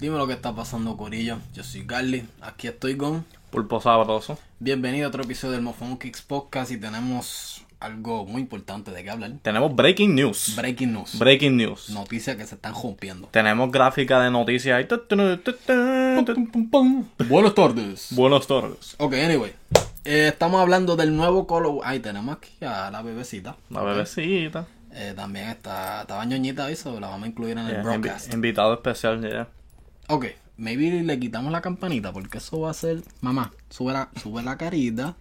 Dime lo que está pasando, Corillo. Yo soy Garly. Aquí estoy con. Pulpo sabroso. Bienvenido a otro episodio del Mofón Kicks Podcast y tenemos algo muy importante de qué hablar. Tenemos breaking news. Breaking news. Breaking news. Noticias que se están rompiendo. Tenemos gráfica de noticias ahí. Buenas tardes. Buenas tardes. Ok, anyway. Eh, estamos hablando del nuevo color. Ahí tenemos aquí a la bebecita. La bebecita. Eh, también está, estaba ñoñita hoy, so la vamos a incluir en el broadcast. invi- invitado especial, ya. Ok, maybe le quitamos la campanita porque eso va a ser. Mamá, sube la, sube la carita.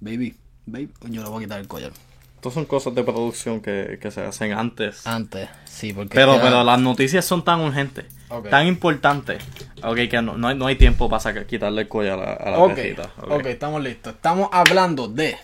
Baby, baby, yo le voy a quitar el collar. Estas son cosas de producción que, que se hacen antes. Antes, sí, porque. Pero, pero las noticias son tan urgentes, tan importantes, ok, que no, no, hay, no hay tiempo para sacar- quitarle el cuello a la, a la Ok, estamos listos. Estamos hablando de.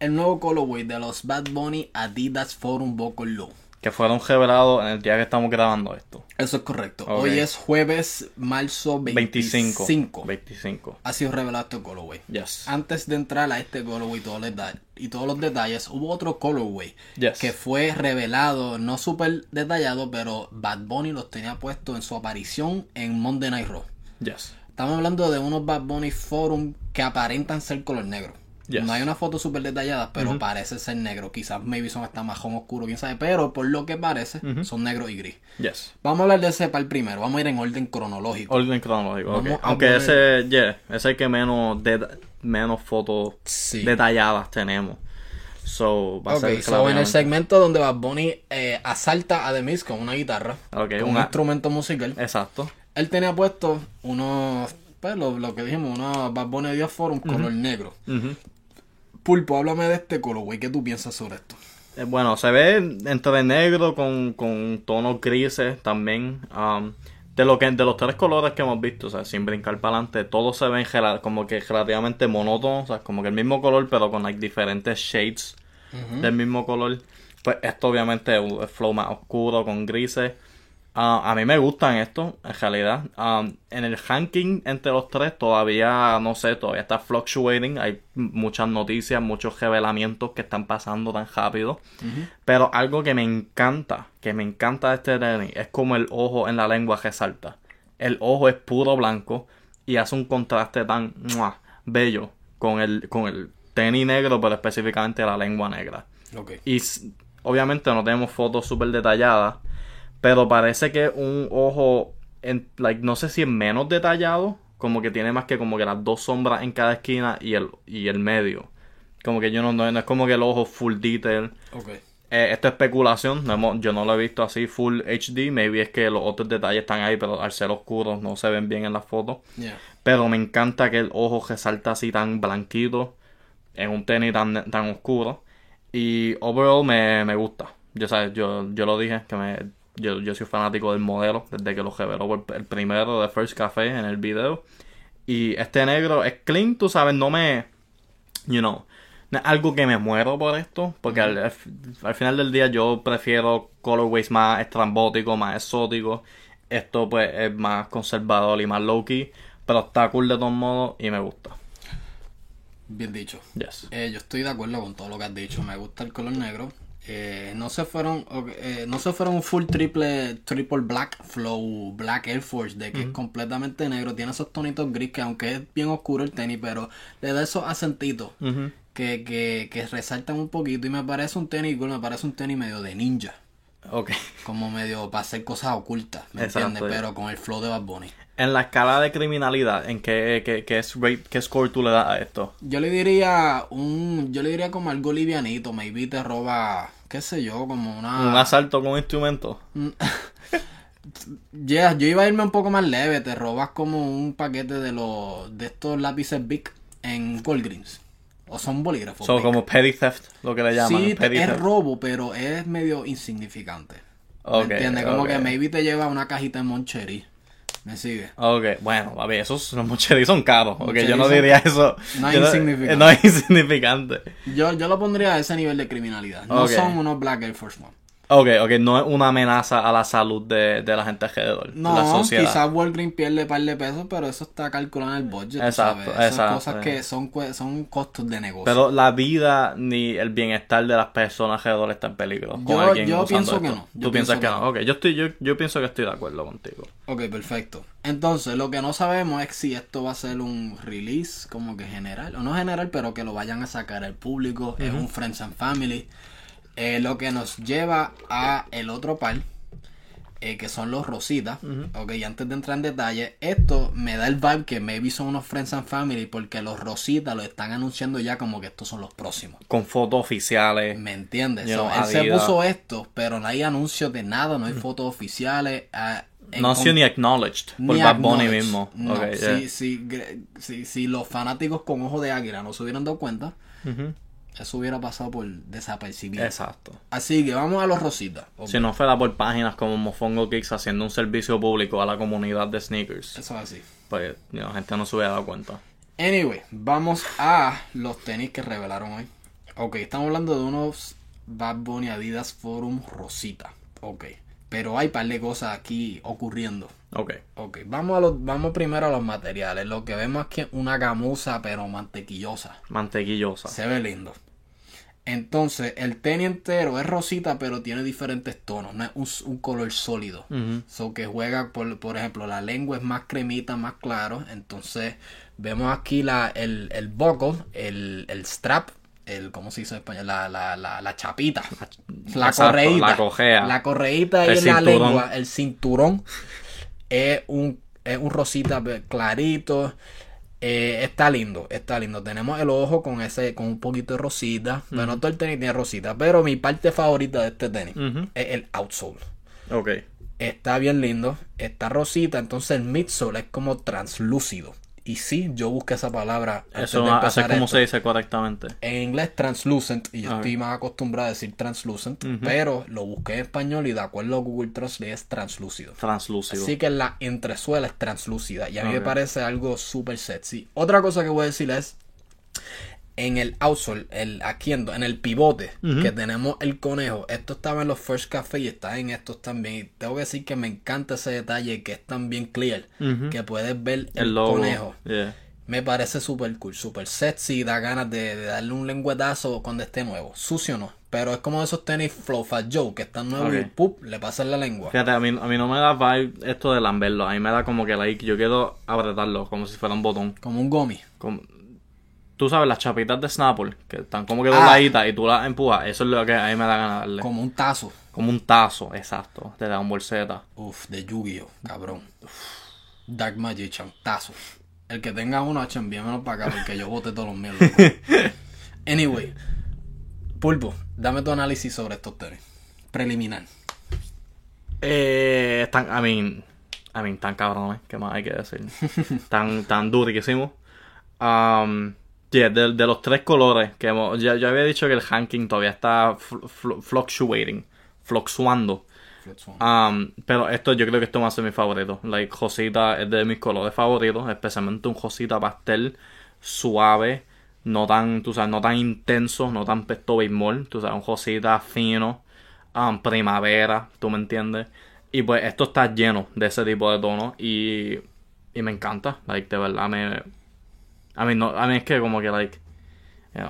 El nuevo colorway de los Bad Bunny Adidas Forum Low. Que fueron revelados en el día que estamos grabando esto. Eso es correcto. Hoy es jueves, marzo 25. 25. 25. Ha sido revelado este colorway. Yes. Antes de entrar a este colorway y todos los detalles, y todos los detalles, hubo otro colorway Yes. que fue revelado, no súper detallado, pero Bad Bunny los tenía puesto en su aparición en Monday Night Raw. Yes. Estamos hablando de unos Bad Bunny Forum que aparentan ser color negro. Yes. No hay una foto súper detallada, pero parece ser negro. Quizás maybe son hasta marrón oscuro, quién sabe. Pero por lo que parece, son negro y gris. Yes. Vamos a hablar de ese para el primero. Vamos a ir en orden cronológico. Orden cronológico, ok. Vamos a Aunque poner- ese, yeah, ese es el que menos, de, menos fotos Sí. detalladas tenemos. So, va a ser so en el segmento donde Bad Bunny eh, asalta a The Miz con una guitarra, con un una- instrumento musical, Exacto. él tenía puesto unos, pues lo, lo que dijimos, unos Bad Bunny Dios Forum color negro. Ujú. Pulpo, háblame de este color, güey, ¿qué tú piensas sobre esto? Eh, Bueno, se ve entre negro con, con tonos grises también. um, de lo que de los tres colores que hemos visto, o sea, sin brincar para adelante, todos se ven como que relativamente monótonos, o sea, como que el mismo color, pero con like, diferentes shades del mismo color. Pues esto obviamente es un flow más oscuro con grises. Ah, a mí me gustan estos, en realidad. Um, en el ranking entre los tres todavía, no sé, todavía está fluctuating. Hay muchas noticias, muchos revelamientos que están pasando tan rápido. Pero algo que me encanta, que me encanta de este tenis, es como el ojo en la lengua resalta. El ojo es puro blanco y hace un contraste tan bello con el, con el tenis negro, pero específicamente la lengua negra. Y obviamente no tenemos fotos súper detalladas, pero parece que un ojo, en, like, no sé si es menos detallado, como que tiene más que como que las dos sombras en cada esquina y el, y el medio. Como que yo no, no, no es como que el ojo full detail. Ok. Eh, esto es especulación, no hemos- yo no lo he visto así full HD, maybe es que los otros detalles están ahí, pero al ser oscuros no se ven bien en las fotos. Yeah. Pero me encanta que el ojo resalta así tan blanquito en un tenis tan, tan oscuro. Y overall me, me gusta. Yo, sabes, yo, yo lo dije, que me, yo, yo soy fanático del modelo desde que lo reveló el primero de First Café en el video. Y este negro es clean, tú sabes, no me... You know, no es algo que me muero por esto, porque al final del día yo prefiero colorways más estrambóticos, más exóticos. Esto pues es más conservador y más low-key, pero está cool de todos modos y me gusta. Bien dicho. Yes. Eh, yo estoy de acuerdo con todo lo que has dicho. Me gusta el color negro. Eh, no se fueron, eh, no se fueron un full triple, triple black flow, black Air Force, de que es completamente negro. Tiene esos tonitos gris que aunque es bien oscuro el tenis, pero le da esos acentitos que, que, que resaltan un poquito. Y me parece un tenis cool, me parece un tenis medio de ninja. Ok. Como medio para hacer cosas ocultas, ¿me Exacto, entiendes? ya. Pero con el flow de Bad Bunny. En la escala de criminalidad, ¿en qué, qué, qué es qué score tú le das a esto? Yo le diría un, yo le diría como algo livianito, maybe te roba, qué sé yo, como una... ¿Un asalto con instrumento? Yeah, yo iba a irme un poco más leve, te robas como un paquete de los, de estos lápices Bic en Greens O son bolígrafos. So, Bic. como petty theft, lo que le llaman. sí, petty es theft. robo, pero es medio insignificante. ¿Me Ok, entiendes? Como que maybe te lleva una cajita de Moncherry. ¿Me sigue? Ok, bueno, a ver, esos los mocheris son caros. Ok, yo no diría eso. No es insignificante. No es insignificante. Yo, yo lo pondría a ese nivel de criminalidad. No son unos Black Air Force One. Ok, ok, no es una amenaza a la salud de, de la gente alrededor. de la No, sociedad. quizás Walgreens pierde un par de pesos, pero eso está calculado en el budget. Exacto, ¿sabes? Esas exacto, cosas que son, son costos de negocio. Pero la vida ni el bienestar de las personas alrededor está en peligro. Yo- yo pienso que no, Tú piensas que no. no. Ok, yo, estoy, yo, yo pienso que estoy de acuerdo contigo. Ok, perfecto. Entonces, lo que no sabemos es si esto va a ser un release como que general, o no general, pero que lo vayan a sacar al público, es un Friends and Family. Eh, lo que nos lleva a el otro par, eh, que son los Rositas. Ok, y antes de entrar en detalle, esto me da el vibe que maybe son unos Friends and Family, porque los Rositas lo están anunciando ya como que estos son los próximos. Con fotos oficiales. ¿Me entiendes? So, él se puso esto, pero no hay anuncios de nada, no hay fotos oficiales. ah, No ha ni acknowledged por Bad Bunny mismo. No, si, yeah. si, si- si los fanáticos con ojo de águila no se hubieran dado cuenta. Eso hubiera pasado por desapercibido. Exacto. Así que vamos a los rositas. Si no fuera por páginas como Mofongo Kicks haciendo un servicio público a la comunidad de sneakers, Eso es así. pues la gente no se hubiera dado cuenta. Anyway, vamos a los tenis que revelaron hoy. Ok, estamos hablando de unos Bad Bunny Adidas Forum Rosita. Ok, pero hay par de cosas aquí ocurriendo. Ok. Ok, vamos, a los, vamos primero a los materiales. Lo que vemos es una gamuza, pero mantequillosa. Mantequillosa. Se ve lindo. Entonces, el tenis entero es rosita, pero tiene diferentes tonos. No es un, un color sólido. Ujú. So que juega, por, por ejemplo, la lengua es más cremita, más claro. Entonces, vemos aquí la, el, el buckle, el, el strap, el, ¿cómo se dice en español? La, la, la, la chapita. La Exacto, correíta. la cojea. La correíta y en la lengua, el cinturón. Es un, es un rosita clarito. Eh, está lindo, está lindo. Tenemos el ojo con ese, con un poquito de rosita. Bueno, todo el tenis tiene rosita. Pero mi parte favorita de este tenis es el outsole. Ok. Está bien lindo, está rosita, entonces el midsole es como translúcido. Y sí, yo busqué esa palabra antes Eso de empezar es como esto. se dice correctamente. En inglés translucent, y yo estoy más acostumbrado a decir translucent, pero lo busqué en español y de acuerdo a Google Translate es translúcido. Translúcido. Así que la entresuela es translúcida y a mí me parece algo súper sexy. Otra cosa que voy a decir es en el outsole, el, aquí en, en el pivote que tenemos el conejo. Esto estaba en los First Café y está en estos también. Y tengo que decir que me encanta ese detalle que es también clear, Ujú. que puedes ver el, conejo. Yeah. Me parece súper cool, súper sexy, da ganas de, de darle un lengüetazo cuando esté nuevo. Sucio no, pero es como de esos tenis Flow Fat Joe que están nuevos y. ¡pup! le pasan la lengua. Fíjate, a mí, a mí no me da vibe esto de lamberlo. A mí me da como que like, yo quiero apretarlo como si fuera un botón. Como un gomi. Como- Tú sabes, las chapitas de Snapple, que están como que Ah. dobladitas y tú las empujas. Eso es lo que a mí me da ganas darle. Como un tazo. Como un tazo, exacto, de Dragon Ball Z. Uf, de Yu-Gi-Oh, cabrón. Dark Magician, tazo. El que tenga uno, envíamelo para acá porque yo boté todos los míos. anyway, Pulpo, dame tu análisis sobre estos tenis. Preliminar. Eh, están, I mean, I mean, tan cabrones, ¿qué más hay que decir? tan, tan durísimos. Um, yeah, de, de los tres colores que hemos, ya, ya había dicho que el ranking todavía está fl- fl- fluctuating, fluctuando. Um, pero esto yo creo que esto va a ser mi favorito. Like, Josita es de mis colores favoritos, especialmente un Josita pastel suave, no tan, tú sabes, no tan intenso, no tan pesto béisbol, tú sabes, un Josita fino, um, primavera, tú me entiendes. Y pues esto está lleno de ese tipo de tonos y, y me encanta, like, de verdad me... A mí, no, a mí es que como que, like, you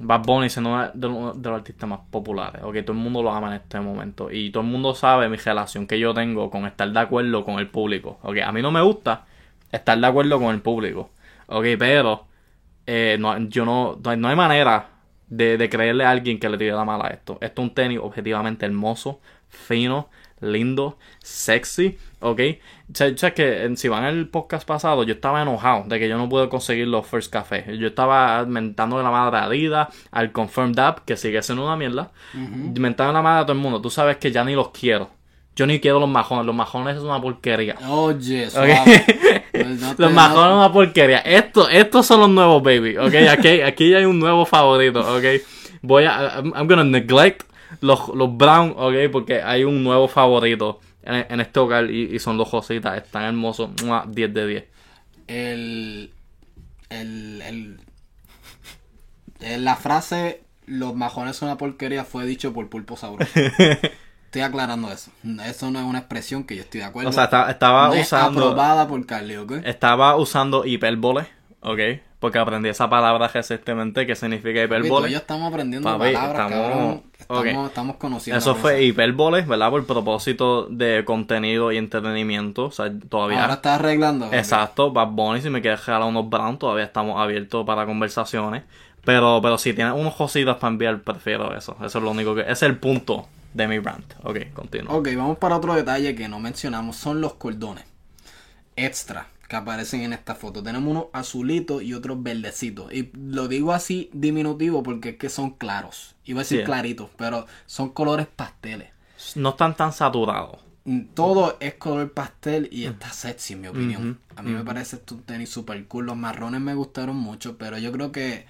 Bad Bunny es uno de, los- artistas más populares, ok, todo el mundo lo ama en este momento y todo el mundo sabe mi relación que yo tengo con estar de acuerdo con el público, ok, a mí no me gusta estar de acuerdo con el público, ok, pero eh, no, yo no, no hay manera de, de creerle a alguien que le tire la mala a esto, esto es un tenis objetivamente hermoso, fino, lindo, sexy, ok, sabes que en- si van al podcast pasado yo estaba enojado de que yo no pude conseguir los First Café. Yo estaba mentando la madre a Adidas, al Confirmed App, que sigue siendo una mierda. Mentando la madre a todo el mundo. Tú sabes que ya ni los quiero. Yo ni quiero los majones. Los majones es una porquería. Oye, Ok. suave. Pues no los majones es una porquería. Esto, estos son los nuevos, baby. Ok, aquí, aquí ya hay un nuevo favorito. Ok, voy a. I'm gonna neglect los, los brown. Ok, porque hay un nuevo favorito en, en este hogar y, y son los Jositas. Están hermosos. Mua, 10 de 10. el, el, el, la frase los majones son una porquería fue dicho por Pulpo Sabroso. Estoy aclarando eso. Eso no es una expresión que yo estoy de acuerdo. O sea, esta- estaba No es usando. aprobada por Carly, ¿ok? Estaba usando hipérbole, ¿ok? Porque aprendí esa palabra recientemente que significa hipérbole. yo estamos aprendiendo Papi, palabras, estamos- cabrón. Estamos, estamos conociendo. Eso fue hipérbole, ¿verdad? Por propósito de contenido y entretenimiento. O sea, todavía. Ahora estás arreglando. Exacto, Bad Bunny, si me quieres regalar unos Brown, todavía estamos abiertos para conversaciones. Pero, pero si tienes unos cositas para enviar, prefiero eso. Eso es lo único que. Ese es el punto de mi rant. Ok, continúa. Ok, vamos para otro detalle que no mencionamos. Son los cordones. Extra que aparecen en esta foto. Tenemos unos azulitos y otros verdecitos. Y lo digo así diminutivo porque es que son claros. Iba a decir Sí. claritos, pero son colores pasteles. No están tan saturados. Mm, Todo es color pastel y está sexy en mi opinión. A mí me parece estos tenis super cool. Los marrones me gustaron mucho, pero yo creo que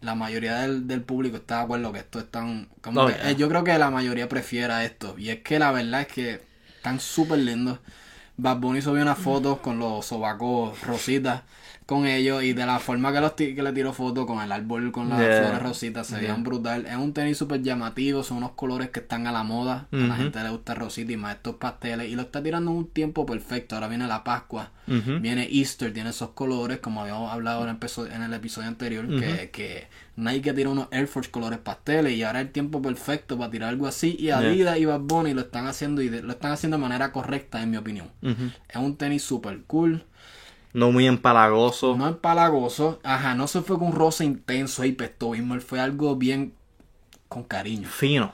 la mayoría del, del público está de acuerdo que estos están... Como Oh, que, yeah. eh, yo creo que la mayoría prefiera esto. Y es que la verdad es que están súper lindos. Bad Bunny subió unas fotos con los sobacos rositas con ellos y de la forma que, los que le tiró fotos con el árbol con las Yeah. flores rositas se veían brutal. Es un tenis súper llamativo, son unos colores que están a la moda. A la gente le gusta rosita y más estos pasteles y lo está tirando en un tiempo perfecto. Ahora viene la Pascua, viene Easter, tiene esos colores como habíamos hablado en el, episo- en el episodio anterior que, que Nike unos Air Force colores pasteles y ahora es el tiempo perfecto para tirar algo así y Adidas y Bad Bunny lo están haciendo y de- lo están haciendo de manera correcta en mi opinión. Es un tenis super cool. No muy empalagoso. No es palagoso. Ajá, no se fue con un rosa intenso y pestoísmo. Él fue algo bien con cariño. Fino.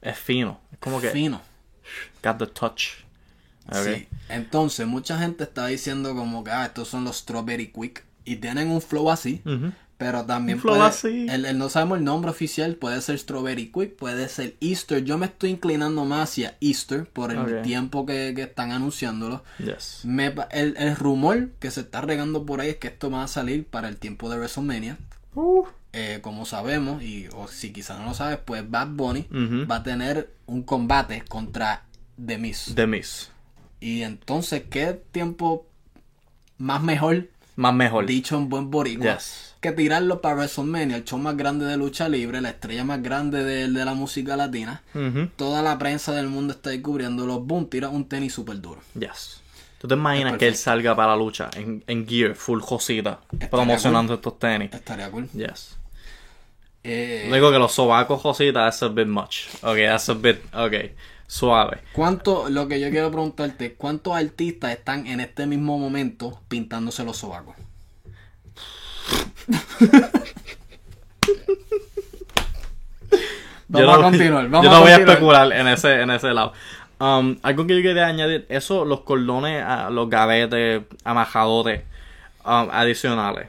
Es fino. Es como que. Fino. Got the touch. Sí. Entonces, mucha gente está diciendo como que ah, estos son los Strawberry Quick. Y tienen un flow así. Pero también Un flow puede- así. El, el- no sabemos el nombre oficial. Puede ser Strawberry Quick, puede ser Easter. Yo me estoy inclinando más hacia Easter por el tiempo que, que están anunciándolo. Yes. Me el, el rumor que se está regando por ahí es que esto va a salir para el tiempo de WrestleMania. Uh. Eh, como sabemos, y o si quizás no lo sabes, pues Bad Bunny va a tener un combate contra The Miz. The Miss. Y entonces, ¿qué tiempo más mejor, Más mejor. dicho en buen boricua, Yes. que tirarlo para WrestleMania, el show más grande de lucha libre, la estrella más grande de, de la música latina? Toda la prensa del mundo está ahí cubriéndolo. Boom, tira un tenis súper duro. Yes. ¿Tú te imaginas que él salga para la lucha en, en gear, full josita, promocionando estos tenis? Estaría cool. Yes. Eh, Digo que los sobacos jositas, that's a bit much. Ok, that's a bit, ok, suave. ¿Cuánto, lo que yo quiero preguntarte, ¿cuántos artistas están en este mismo momento pintándose los sobacos? Vamos yo a no, continuar, vamos yo a no voy a especular en ese, en ese lado. Um, algo que yo quería añadir, eso, los cordones, ah, los gavetes, amajadores um, adicionales.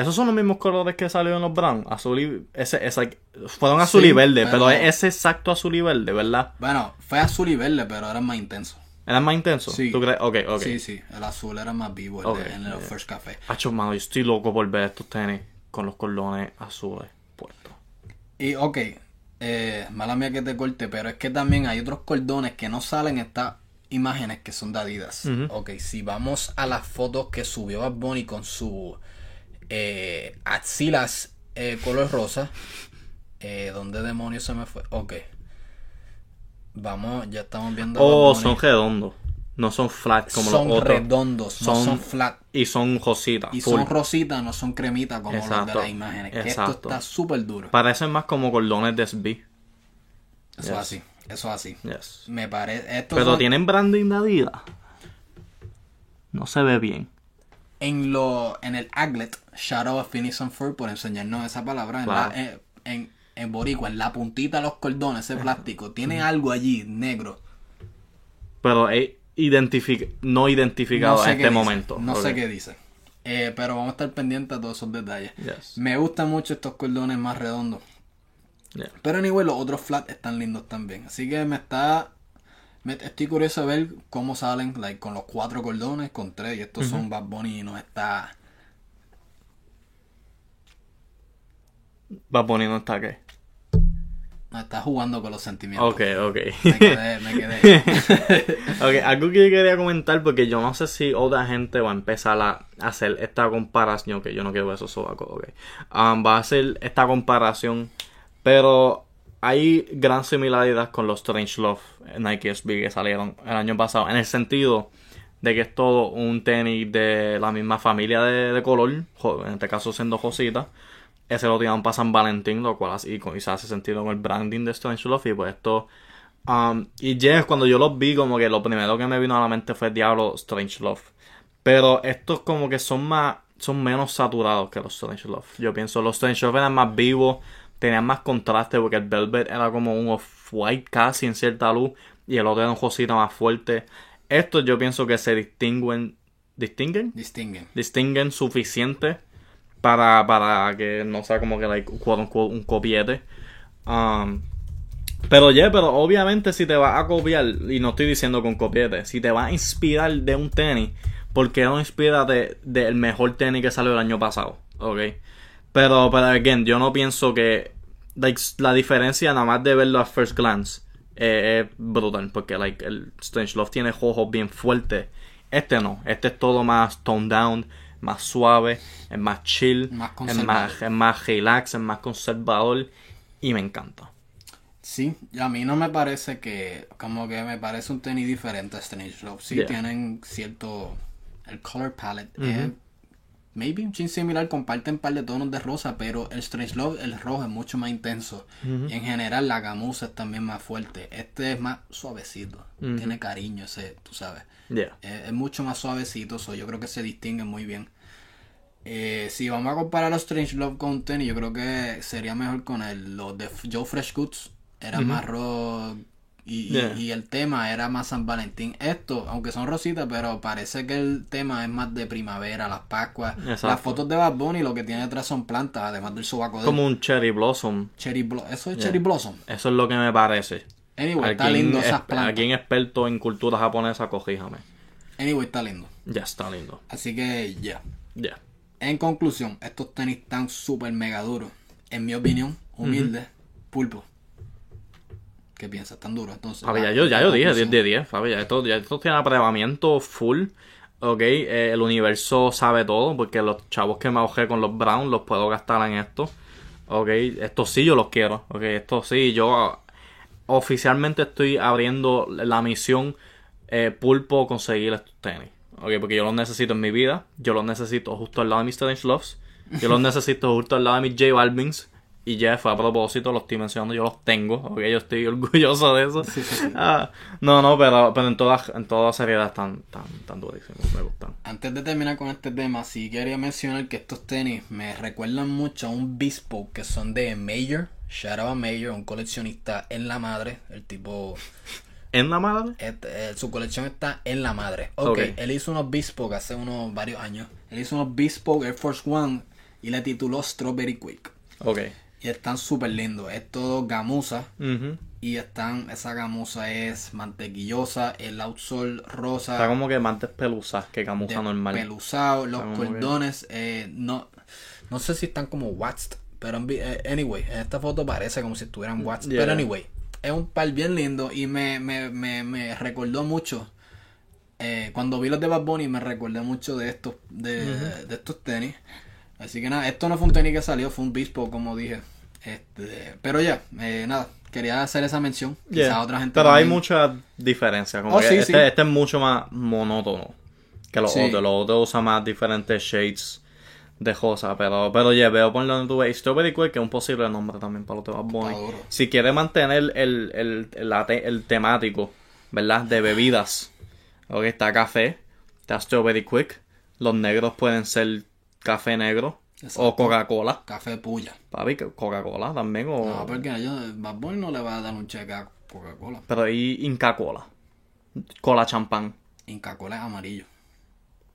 Esos son los mismos colores que salieron en los Brown, azul y ese, ese- fueron azul Sí, y verde, pero, pero- es ese exacto azul y verde, ¿verdad? Bueno, fue azul y verde, pero era más intenso. ¿Era más intenso? Sí. ¿Tú crees? Ok, ok. Sí, sí, el azul era más vivo el de- en el yeah. First Café. Hacho, mano, yo estoy loco por ver estos tenis con los cordones azules puestos. Y ok, eh, mala mía que te corte, pero es que también hay otros cordones que no salen en estas imágenes que son de Adidas. Ok, si vamos a las fotos que subió Bad Bunny con su eh, axilas eh, color rosa, eh, ¿dónde demonios se me fue? Ok. Vamos, ya estamos viendo. Oh, son redondos. No son flat como Son los otros. redondos, no Son- son flat. Y son rositas. Y full. son rositas, no son cremitas como los de Exacto, las imágenes. Que esto exacto. está súper duro. Parecen más como cordones de SB. Eso es Yes. así, eso es así. Yes. Me parece. Pero son- tienen branding de Adidas. No se ve bien. En lo en el aglet shout out a Phineas and Ferb por enseñarnos esa palabra en, la, eh, en, en boricua en la puntita de los cordones ese plástico. Tiene algo allí negro. Pero es identific no identificado no sé en este dice, momento. no sé qué dice. Eh, pero vamos a estar pendientes a todos esos detalles. Yes. me gustan mucho estos cordones más redondos. Yeah. pero anyway los otros flat están lindos también. Así que me está me- estoy curioso de ver cómo salen like, con los cuatro cordones con tres y estos son Bad Bunny y nos está Va poniendo hasta qué. nos está jugando con los sentimientos Ok, ok. me quedé me quedé Ok, algo que yo quería comentar porque yo no sé si otra gente va a empezar a hacer esta comparación, que yo no quiero ver esos sobacos, ok. Um, va a hacer esta comparación, pero hay gran similaridad con los Strange Love Nike SB que salieron el año pasado, en el sentido de que es todo un tenis de la misma familia de, color, en este caso siendo Josita. Ese lo tiraron para San Valentín, lo cual así se hace sentido con el branding de Strange Love. Y pues esto. Um, y James, cuando yo los vi, como que lo primero que me vino a la mente fue Diablo Strange Love. Pero estos, como que son más. Son menos saturados que los Strange Love. Yo pienso, los Strange Love eran más vivos, tenían más contraste, porque el Velvet era como un off-white casi en cierta luz. Y el otro era un Josita más fuerte. Estos yo pienso que se distinguen. ¿Distinguen? Distinguen. Distinguen suficiente para, para que no sea como que like, un copiete. Um, pero ya, pero obviamente si te vas a copiar, y no estoy diciendo con copiete, si te vas a inspirar de un tenis, ¿por qué no inspírate del mejor tenis que salió el año pasado? ¿Ok? Pero, pero, again, yo no pienso que like, la diferencia nada más de verlo a first glance es brutal. Porque like, el Strange Love tiene ojos bien fuertes. Este no. Este es todo más toned down, más suave, es más chill, más es, más, es más relax, es más conservador. Y me encanta. Sí, a mí no me parece que, como que me parece un tenis diferente a Strange Love. Sí, tienen cierto, el color palette maybe un chin similar, comparten un par de tonos de rosa, pero el Strange Love, el rojo es mucho más intenso. Y en general la gamuza es también más fuerte. Este es más suavecito, tiene cariño ese, tú sabes. Es, mucho más suavecito, so yo creo que se distingue muy bien. Eh, si vamos a comparar los Strange Love con tenis, yo creo que sería mejor con el, los de Joe Fresh Goods. Era más rojo y, el tema era más San Valentín. Esto, aunque son rositas, pero parece que el tema es más de primavera, las Pascuas. Las fotos de Bad Bunny lo que tiene detrás son plantas, además del sobaco de Como un cherry blossom. Cherry Eso es cherry blossom. Eso es lo que me parece. Anyway, está lindo esas plantas. Aquí experto en cultura japonesa, cojíjame. Anyway, está lindo. Ya está lindo. Así que ya. Ya. En conclusión, estos tenis están súper mega duros. En mi opinión, humilde, pulpo. ¿Qué piensas? ¿Tan duro entonces? Fabi, ya, yo, ya yo dije 10 de 10, Fabi, ya esto, ya esto tiene aprobamiento full. Ok, eh, el universo sabe todo, porque los chavos que me ahogé con los Browns los puedo gastar en esto. Ok, esto sí yo los quiero. Ok, esto sí, yo oficialmente estoy abriendo la misión eh, pulpo conseguir estos tenis. Ok, porque yo los necesito en mi vida. Yo los necesito justo al lado de mis Strange Loves. Yo los necesito justo al lado de mis J Balvins. Y Jeff, a propósito, los estoy mencionando, yo los tengo, ok, yo estoy orgulloso de eso. Ah, no, no, pero, pero en todas en toda seriedad están tan, tan durísimos, me gustan. Antes de terminar con este tema, sí quería mencionar que estos tenis me recuerdan mucho a un Bespoke que son de Mayer, out Mayer, un coleccionista en la madre, el tipo... ¿En la madre? Este, eh, su colección está en la madre. Ok, él hizo unos Bespoke hace unos varios años. Él hizo unos Bespoke Air Force One y le tituló Strawberry Quick. Ok. Y están súper lindos. Es todo gamuza. Y están, esa gamuza es mantequillosa, el outsole rosa. Está como que más despeluzada que gamuza normal. Peluzado, los cordones, eh, no, no sé si están como waxed. Pero eh, anyway, en esta foto parece como si estuvieran waxed. Pero anyway, es un par bien lindo y me, me, me, me recordó mucho. Eh, cuando vi los de Bad Bunny me recordé mucho de estos, de, de estos tenis. Así que nada, esto no fue un tenis que salió, fue un bispo, como dije. Este, pero ya, eh, nada, quería hacer esa mención. Quizá otra gente. Pero hay mucha diferencia. Como oh, que este, este, es mucho más monótono que los otros. Los otros usan más diferentes shades de cosas. Pero, pero ya veo por donde tú ves. Strawberry Quick, que es un posible nombre también para los temas buenos. Si quieres mantener el, el, el, el, temático, ¿verdad? De bebidas. Ok, está café, está Strawberry Quick. Los negros pueden ser café negro o Coca-Cola. Café puya. Papi, Coca-Cola también. O... No, porque a ellos, Bad Boy no le va a dar un cheque a Coca-Cola. Pero ahí Inca Cola. Cola champán. Inca Cola es amarillo.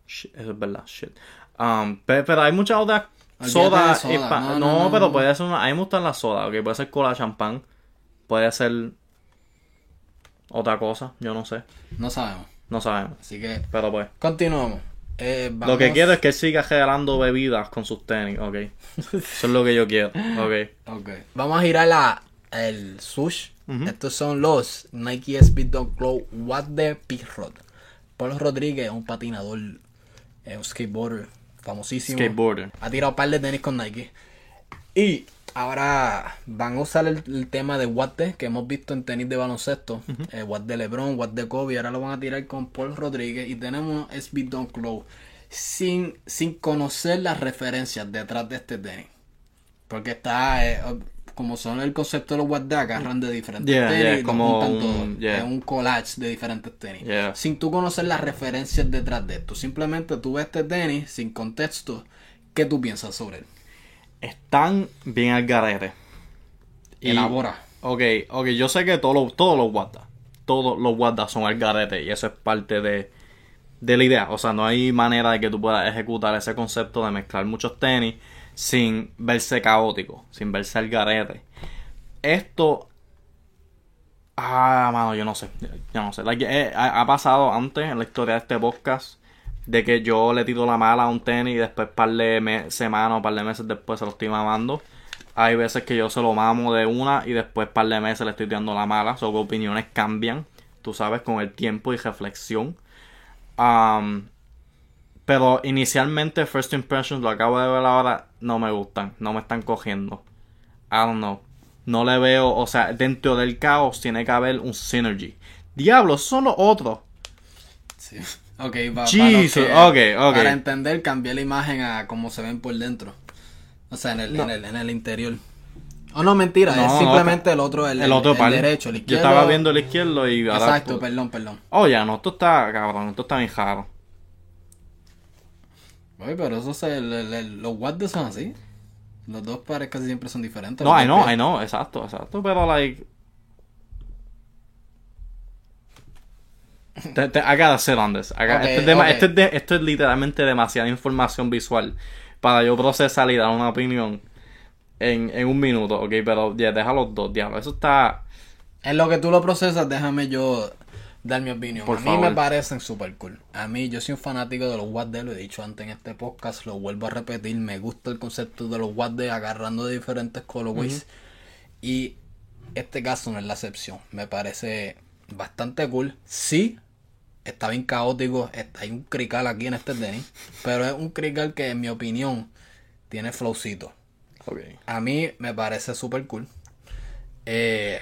eso es verdad, shit. Um, pero, hay muchas otras sodas. Soda. No, pero puede ser una. A mí me gustan las sodas, ok. Puede ser cola champán. Puede ser. Otra cosa, yo no sé. No sabemos. No sabemos. Así que. Pero pues. Continuamos. Eh, lo que quiero es que siga regalando bebidas con sus tenis, ok. Eso es lo que yo quiero, ok. okay. Vamos a girar la, el sush. Estos son los Nike Speed Dog Glow What the Rod. Pablo Rodríguez, un patinador, un skateboarder famosísimo. Skateboarder. Ha tirado un par de tenis con Nike. Y ahora van a usar el, tema de Watt que hemos visto en tenis de baloncesto. Uh Watt de LeBron, Watt de Kobe. Ahora lo van a tirar con Paul Rodríguez. Y tenemos SB Low. Sin, sin conocer las referencias detrás de este tenis. Porque está, eh, como son el concepto de los Watt agarran de diferentes tenis. como un, Es un collage de diferentes tenis. Sin tú conocer las referencias detrás de esto. Simplemente tú ves este tenis sin contexto. ¿Qué tú piensas sobre él? Están bien al garete. Y, Elabora. Ok, ok, yo sé que todos los, todos los todos los Wada son al garete y eso es parte de, de la idea. O sea, no hay manera de que tú puedas ejecutar ese concepto de mezclar muchos tenis sin verse caótico, sin verse al garete. Esto Ah, mano, yo no sé. Yo no sé. Eh, ha, pasado antes en la historia de este podcast de que yo le tiro la mala a un tenis y después par de semanas o par de meses después se lo estoy mamando. Hay veces que yo se lo mamo de una y después par de meses le estoy tirando la mala. So que opiniones cambian, tú sabes, con el tiempo y reflexión. pero inicialmente First Impressions, lo acabo de ver ahora, no me gustan, no me están cogiendo. I don't know. No le veo, o sea, dentro del caos tiene que haber un synergy. Diablo, son los otros. Sí. Ok, para, entender, cambié la imagen a cómo se ven por dentro. O sea, en el, en el, en el interior. Oh, no, mentira, es simplemente el otro, el, el otro el, derecho, el izquierdo. Yo estaba viendo el izquierdo y Exacto, perdón, perdón. Oh, ya, no, esto está, cabrón, esto está bien jaro. Oye, pero eso se, los guardias son así. Los dos pares casi siempre son diferentes. No, I know, I know, exacto, exacto, pero like Te, te, I gotta sit on this. esto, es literalmente demasiada información visual para yo procesar y dar una opinión en, en un minuto, ok, pero ya deja los dos, diablos. Eso está. En lo que tú lo procesas, déjame yo dar mi opinión. a mí me parecen super cool. A mí, yo soy un fanático de los Watt lo he dicho antes en este podcast, lo vuelvo a repetir. Me gusta el concepto de los Watt agarrando de diferentes colorways. Y este caso no es la excepción. Me parece bastante cool. Sí, está bien caótico. hay un crical aquí en este tenis. Pero es un crical que, en mi opinión, tiene flowcito. A mí me parece súper cool. Eh,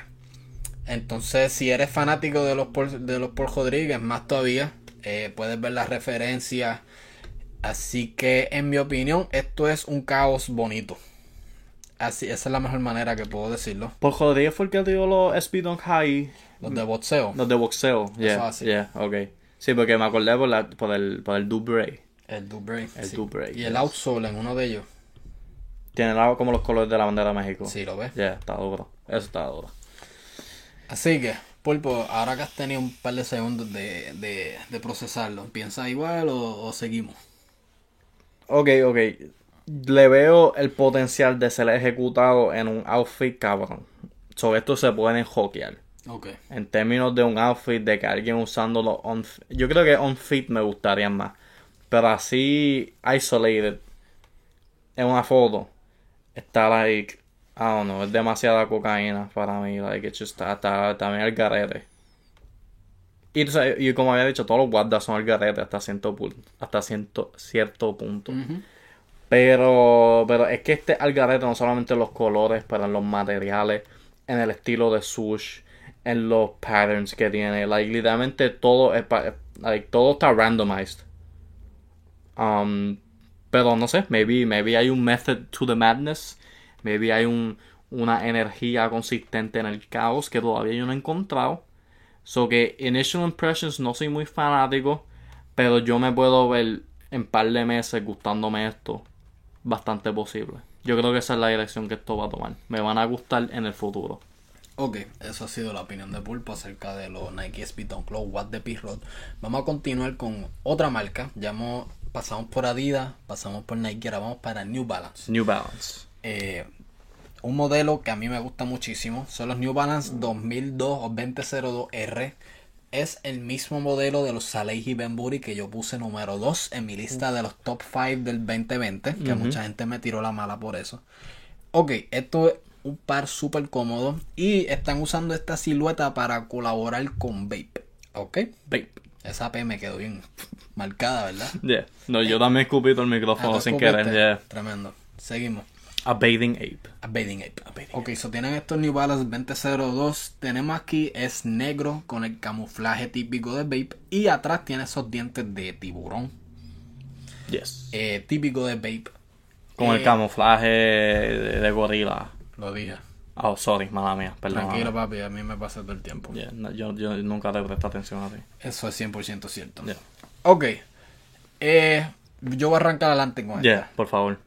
entonces, si eres fanático de los Paul, de los Rodríguez, más todavía, eh, puedes ver las referencias. Así que, en mi opinión, esto es un caos bonito. Así, esa es la mejor manera que puedo decirlo. Paul Rodríguez fue el que dio los Speed on High los de boxeo. Los de boxeo, yeah. Yeah, ok. Sí, porque me acordé por, la, por el, por el Dubray. El Dubray. El sí. Y el outsole en uno de ellos. Tiene como los colores de la bandera de México. Sí, lo ves. Yeah, está duro. Eso está duro. Así que, Pulpo, ahora que has tenido un par de segundos de, de, de procesarlo, ¿piensas igual o, seguimos? Ok, ok. Le veo el potencial de ser ejecutado en un outfit cabrón. Sobre esto se pueden hockear. En términos de un outfit, de que alguien usándolo on Yo creo que on fit me gustaría más. Pero así, isolated, en una foto, está like, I don't know, es demasiada cocaína para mí. Like, it's just, está también el garete. Y, y, como había dicho, todos los guardas son el garete hasta cierto, hasta cierto, cierto punto. Pero, pero es que este algarete no solamente los colores, pero en los materiales, en el estilo de swoosh, en los patterns que tiene. Like, literalmente todo es like, todo está randomized. Um, pero no sé, maybe, maybe hay un method to the madness. Maybe hay un, una energía consistente en el caos que todavía yo no he encontrado. So que Initial Impressions no soy muy fanático. Pero yo me puedo ver en par de meses gustándome esto. Bastante posible. Yo creo que esa es la dirección que esto va a tomar. Me van a gustar en el futuro. Ok, eso ha sido la opinión de Pulpo acerca de los Nike Speed Dunk Low Watt de Pirrot. Vamos a continuar con otra marca. Ya hemos, pasamos por Adidas, pasamos por Nike, ahora vamos para New Balance. New Balance. Eh, un modelo que a mí me gusta muchísimo son los New Balance 2002 o 2002R. Es el mismo modelo de los Salehi Benbury que yo puse número 2 en mi lista de los top 5 del 2020, que mucha gente me tiró la mala por eso. Ok, esto es un par súper cómodo y están usando esta silueta para colaborar con Vape. ¿Ok? Vape. Esa P me quedó bien marcada, ¿verdad? Yeah. No, yo también escupí todo el micrófono ah, sin querer. Tremendo. Seguimos. A Bathing Ape. A Bathing Ape. ok, so tienen estos New Balance 2002. Tenemos aquí, es negro con el camuflaje típico de Vape. Y atrás tiene esos dientes de tiburón. Yes. Eh, típico de Vape. Con el Eh, camuflaje de, de gorila. Lo dije. Oh, sorry, mala mía, perdón. Tranquilo, papi, a mí me pasa todo el tiempo. Yeah, no, yo, yo nunca le presté atención a ti. Eso es 100% cierto. Yeah. Ok. Eh, yo voy a arrancar adelante con esto. Yeah, por favor.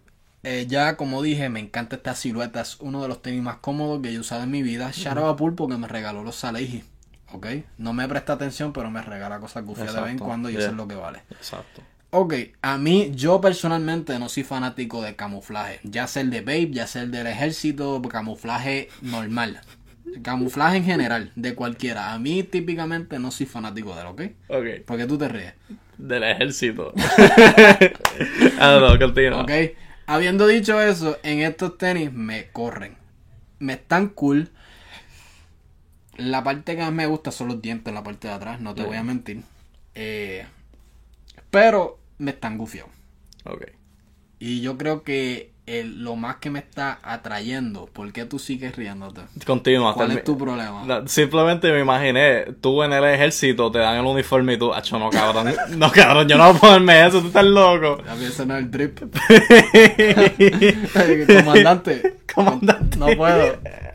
Eh, ya como dije, me encanta esta silueta. Es uno de los tenis más cómodos que yo he usado en mi vida. Shout out a Pulpo que me regaló los Salehi. Ok. No me presta atención, pero me regala cosas gufias de vez en cuando y eso es lo que vale. Exacto. Ok, a mí, yo personalmente no soy fanático de camuflaje. Ya sea el de Babe, ya sea el del ejército, camuflaje normal. Camuflaje en general, de cualquiera. A mí típicamente no soy fanático de él, ¿ok? Ok. Porque tú te ríes. Del ejército. ah, no, continúa. Ok, habiendo dicho eso, en estos tenis me corren. Me están cool. La parte que más me gusta son los dientes en la parte de atrás, no te voy a mentir. Eh, pero me están gufiados. Ok. Y yo creo que el- lo más que me está atrayendo, ¿por qué tú sigues riéndote? Continúa. ¿Cuál es tu problema? Simplemente me imaginé, tú en el ejército te dan el uniforme y tú, acho, no cabrón, no cabrón, yo no voy a ponerme eso, tú estás loco. A mí ese no es el drip. Comandante. Comandante. No puedo.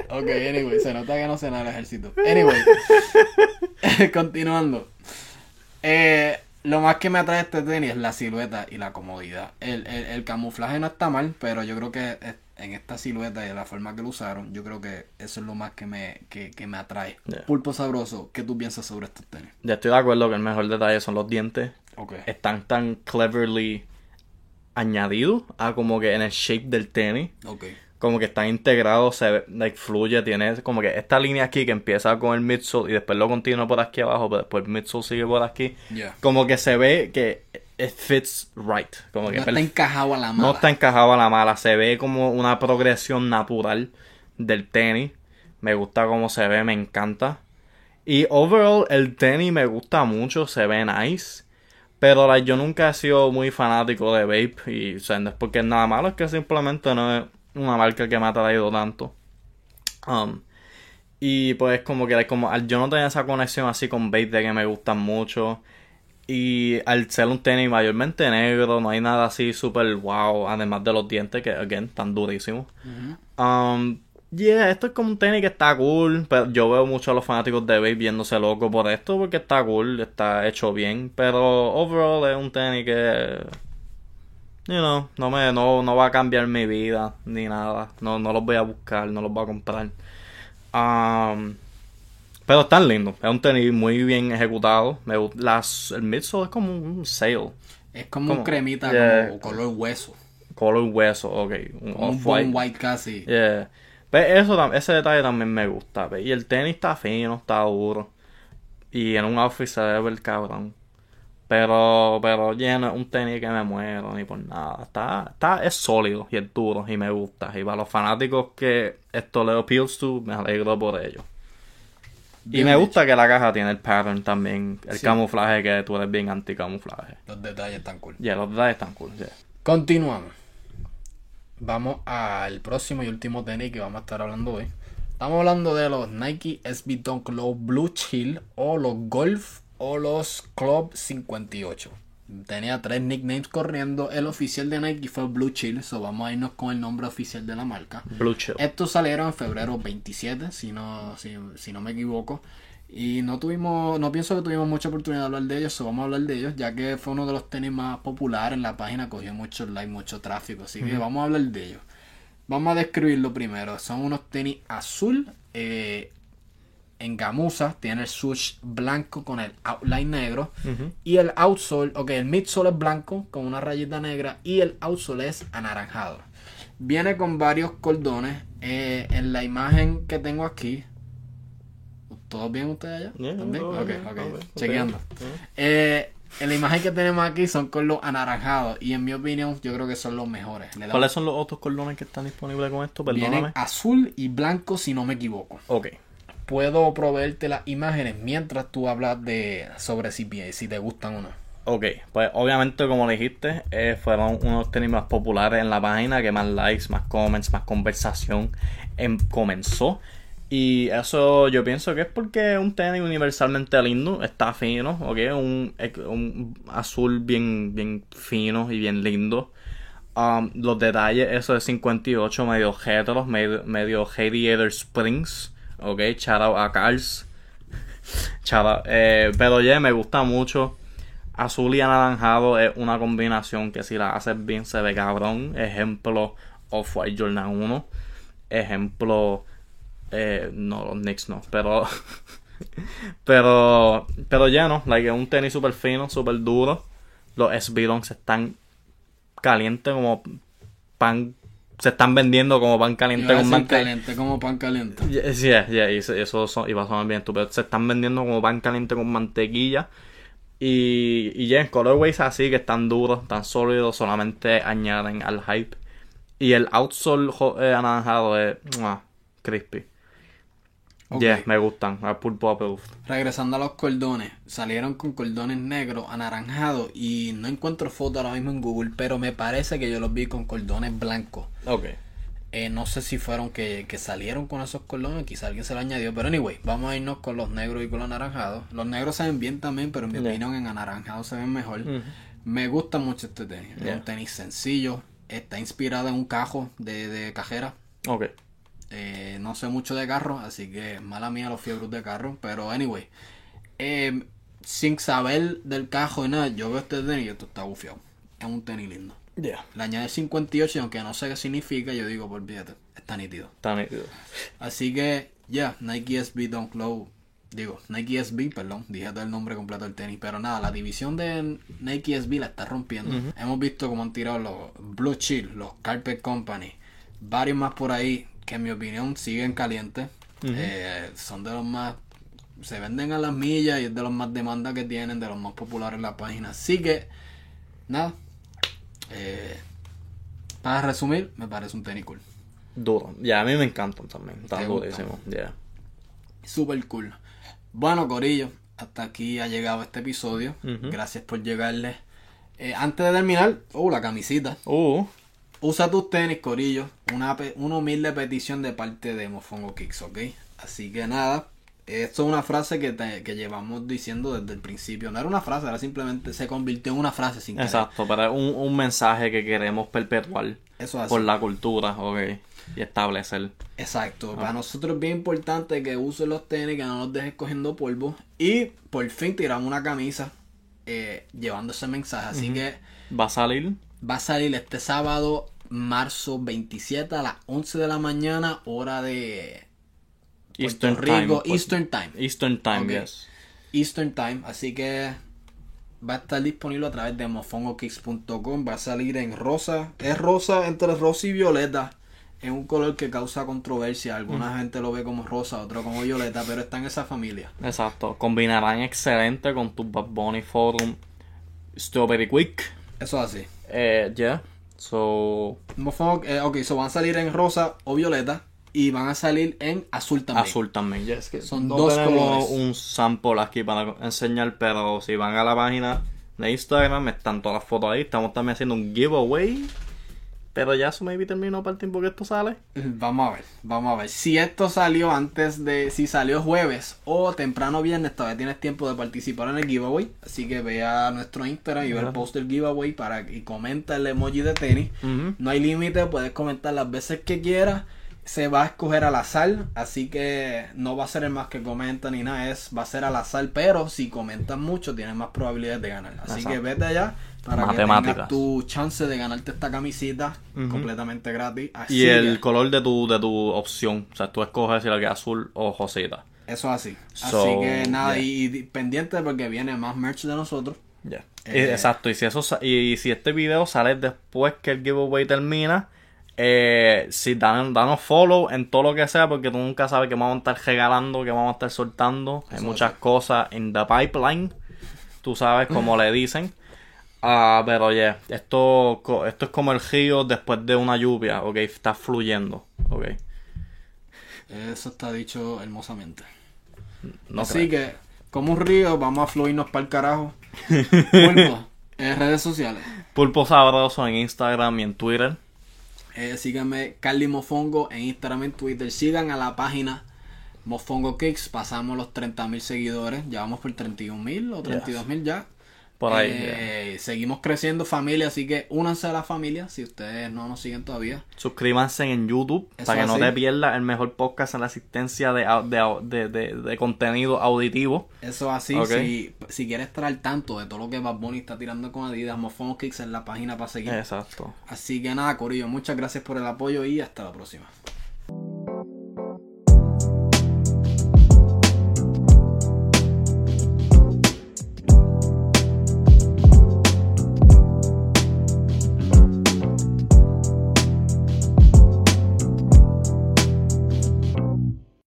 Ok, anyway, se nota que no sé nada del ejército. Anyway, continuando. Eh, lo más que me atrae este tenis es la silueta y la comodidad. El, el- el camuflaje no está mal, pero yo creo que en esta silueta y de la forma que lo usaron, yo creo que eso es lo más que me, que, que me atrae. Yeah. Pulpo sabroso, ¿qué tú piensas sobre estos tenis? Ya estoy de acuerdo que el mejor detalle son los dientes. Están tan cleverly añadidos a como que en el shape del tenis. Ok. Como que están integrados, se ve, like, fluye, tiene como que esta línea aquí que empieza con el midsole y después lo continúa por aquí abajo, pero después el midsole sigue por aquí. Como que se ve que it fits right. Como que No está encajado a la mala. no está encajado a la mala, se ve como una progresión natural del tenis. Me gusta cómo se ve, me encanta. Y overall, el tenis me gusta mucho, se ve nice. Pero like, yo nunca he sido muy fanático de Vape. Y o sea, no es porque es nada malo, es que simplemente no es una marca que me ha traído tanto. Um, y pues como que como yo no tener esa conexión así con Vape de que me gustan mucho. Y al ser un tenis mayormente negro, no hay nada así súper wow, además de los dientes que, again, están durísimos. Um, yeah, esto es como un tenis que está cool, pero yo veo mucho a los fanáticos de Babe viéndose loco por esto porque está cool, está hecho bien, pero overall es un tenis que, you know, no me, no, no va a cambiar mi vida ni nada, no, no los voy a buscar, no los voy a comprar. Um, pero están lindos, es un tenis muy bien ejecutado, me, las, el midsole es como un sail, Es como Como- un cremita Yeah. como color hueso. color hueso, ok, un Como un bone white casi. Yeah. Ve, eso, tam- ese detalle también me gusta. ve. Y el tenis está fino, está duro. Y en un outfit se debe ver cabrón. Pero, pero, no es un tenis que me muero ni por nada. Está, está, es sólido y es duro y me gusta. Y para los fanáticos que esto le appeals to, me alegro por ello. Y me hecho. gusta que la caja tiene el pattern también, el Sí. camuflaje que tú eres bien anti-camuflaje. Los detalles están cool. Yeah, los detalles están cool, yeah. Continuamos. Vamos al próximo y último tenis que vamos a estar hablando hoy. Estamos hablando de los Nike SB Dunk Low Blue Chill o los Golf o los Club 58. Tenía tres nicknames corriendo. El oficial de Nike fue Blue Chill, so vamos a irnos con el nombre oficial de la marca. Blue Chill. Estos salieron en febrero 27, si no, si, si no me equivoco. Y no tuvimos, no pienso que tuvimos mucha oportunidad de hablar de ellos, so vamos a hablar de ellos, ya que fue uno de los tenis más populares en la página, cogió mucho like, mucho tráfico, así que vamos a hablar de ellos. Vamos a describirlo primero. Son unos tenis azul eh, en gamuza, tiene el swoosh blanco con el outline negro y el outsole, ok, el midsole es blanco con una rayita negra y el outsole es anaranjado. Viene con varios cordones. eh, en la imagen que tengo aquí. ¿Todos bien ustedes allá? Yeah, ¿También? Ok, bien, ok, bien. chequeando. Eh, en la imagen que tenemos aquí son con los anaranjados y en mi opinión yo creo que son los mejores. ¿Cuáles son los otros cordones que están disponibles con esto? Vienen Perdóname. azul y blanco si no me equivoco. Ok. Puedo proveerte las imágenes mientras tú hablas de sobre si, si te gustan o no. Ok, pues obviamente como dijiste, eh, fueron unos tenis más populares en la página, que más likes, más comments, más conversación em, comenzó. Y eso yo pienso que es porque es un tenis universalmente lindo, está fino, ok, un, un azul bien, bien fino y bien lindo. Um, los detalles, eso de 58, medio hetero, medio, medio Radiator Springs, ok, shout out a Cars. Eh, pero ya me gusta mucho. Azul y anaranjado es una combinación que si la haces bien se ve cabrón. Ejemplo, Off-White Jordan 1. Ejemplo, eh, no, los Knicks no, pero. pero, pero ya no, like, un tenis super fino, super duro. Los SB están calientes como pan se están vendiendo como pan caliente con mantequilla. caliente como pan caliente. Sí, yeah, yeah, y eso son, va a sonar bien estúpido. Se están vendiendo como pan caliente con mantequilla. Y, y ya, colorways así que están duros, tan sólidos, solamente añaden al hype. Y el outsole eh, anaranjado es crispy. Yeah, me gustan. A pulpo Regresando a los cordones, salieron con cordones negros, anaranjados y no encuentro foto ahora mismo en Google, pero me parece que yo los vi con cordones blancos. Ok. Eh, no sé si fueron que, salieron con esos cordones, quizá alguien se lo añadió, pero anyway, vamos a irnos con los negros y con los anaranjados. Los negros se ven bien también, pero en mi opinión en anaranjados se ven mejor. Me gusta mucho este tenis. Es un tenis sencillo, está inspirado en un cajo de, de cajera. Ok. Eh, no sé mucho de carro, así que mala mía los fiebros de carro. Pero anyway, eh, sin saber del cajo y nada, yo veo este tenis y esto está bufiado. Es un tenis lindo. Yeah. Le añade 58 y aunque no sé qué significa, yo digo, por fíjate, está nítido. Está nítido. Así que, ya, Nike SB Don't Cloud. Digo, Nike SB, perdón, dije todo el nombre completo del tenis. Pero nada, la división de Nike SB la está rompiendo. Hemos visto cómo han tirado los Blue Chill, los Carpet Company, varios más por ahí que en mi opinión siguen calientes. Eh, son de los más. Se venden a las millas y es de los más demandas que tienen, de los más populares en la página. Así que, nada. Eh, para resumir, me parece un tenis cool. Duro. Ya, a mí me encantan también. Están durísimos. Yeah. Super cool. Bueno, Corillo, hasta aquí ha llegado este episodio. Gracias por llegarle. Eh, antes de terminar, uh, la camisita. Uh. Usa tus tenis, Corillo. Una, una humilde petición de parte de Mofongo Kicks, ¿ok? Así que nada. Esto es una frase que, que llevamos diciendo desde el principio. No era una frase, era simplemente se convirtió en una frase sin Exacto, pero un, un mensaje que queremos perpetuar Eso por la cultura, ok. Y establecer. Exacto. Para nosotros es bien importante que uses los tenis, que no los dejes cogiendo polvo. Y por fin tiramos una camisa eh, llevando ese mensaje. Así que. Va a salir. Va a salir este sábado marzo 27 a las 11 de la mañana, hora de Eastern Rico, Time, Eastern Time. Eastern Time, yes. Eastern Time, así que va a estar disponible a través de mofongokicks.com, va a salir en rosa, es rosa entre rosa y violeta. Es un color que causa controversia. Alguna gente lo ve como rosa, otro como violeta, pero está en esa familia. Exacto. Combinarán excelente con tu Bad Bunny Forum Strawberry Quick. Eso así. Eh, ya. So. Eh, ok, so van a salir en rosa o violeta. Y van a salir en azul también. Azul también, que son dos colores. un sample aquí para enseñar, pero si van a la página de Instagram, están todas las fotos ahí. Estamos también haciendo un giveaway pero ya eso maybe terminó para el tiempo que esto sale. Vamos a ver, vamos a ver. Si esto salió antes de. Si salió jueves o temprano viernes, todavía tienes tiempo de participar en el giveaway. Así que ve a nuestro Instagram y ve el post del giveaway para y comenta el emoji de tenis. No hay límite, puedes comentar las veces que quieras. Se va a escoger al azar, así que no va a ser el más que comenta ni nada, es va a ser al azar, pero si comentas mucho tienes más probabilidades de ganar. Así que vete allá para que tengas tu chance de ganarte esta camisita completamente gratis. y el color de tu, de tu opción. O sea, tú escoges si la que es azul o rosita. Eso así. así que nada, y, pendiente porque viene más merch de nosotros. Ya. Eh, exacto, y si eso y si este video sale después que el giveaway termina, eh, si dan, danos follow en todo lo que sea, porque tú nunca sabes que vamos a estar regalando, que vamos a estar soltando. Hay muchas cosas en the pipeline. Tú sabes cómo le dicen. Ah, pero oye, esto, esto es como el río después de una lluvia, ok, está fluyendo, ok. Eso está dicho hermosamente. Así que como un río, vamos a fluirnos para el carajo. Pulpo, en redes sociales. Pulpo Sabroso en Instagram y en Twitter. Eh, síganme Carly Mofongo en Instagram y en Twitter. Sigan a la página Mofongo Kicks. Pasamos los 30.000 seguidores. Ya vamos por 31.000 o 32.000 ya. Por ahí. Eh, seguimos creciendo familia, así que únanse a la familia si ustedes no nos siguen todavía. Suscríbanse en YouTube Eso para que no te pierdas el mejor podcast en la asistencia de, de, de, de- contenido auditivo. Eso así, si, si quieres estar al tanto de todo lo que Bad Bunny está tirando con Adidas, Mofongo Kicks es la página para seguir. Exacto. Así que nada, Corillo, muchas gracias por el apoyo y hasta la próxima.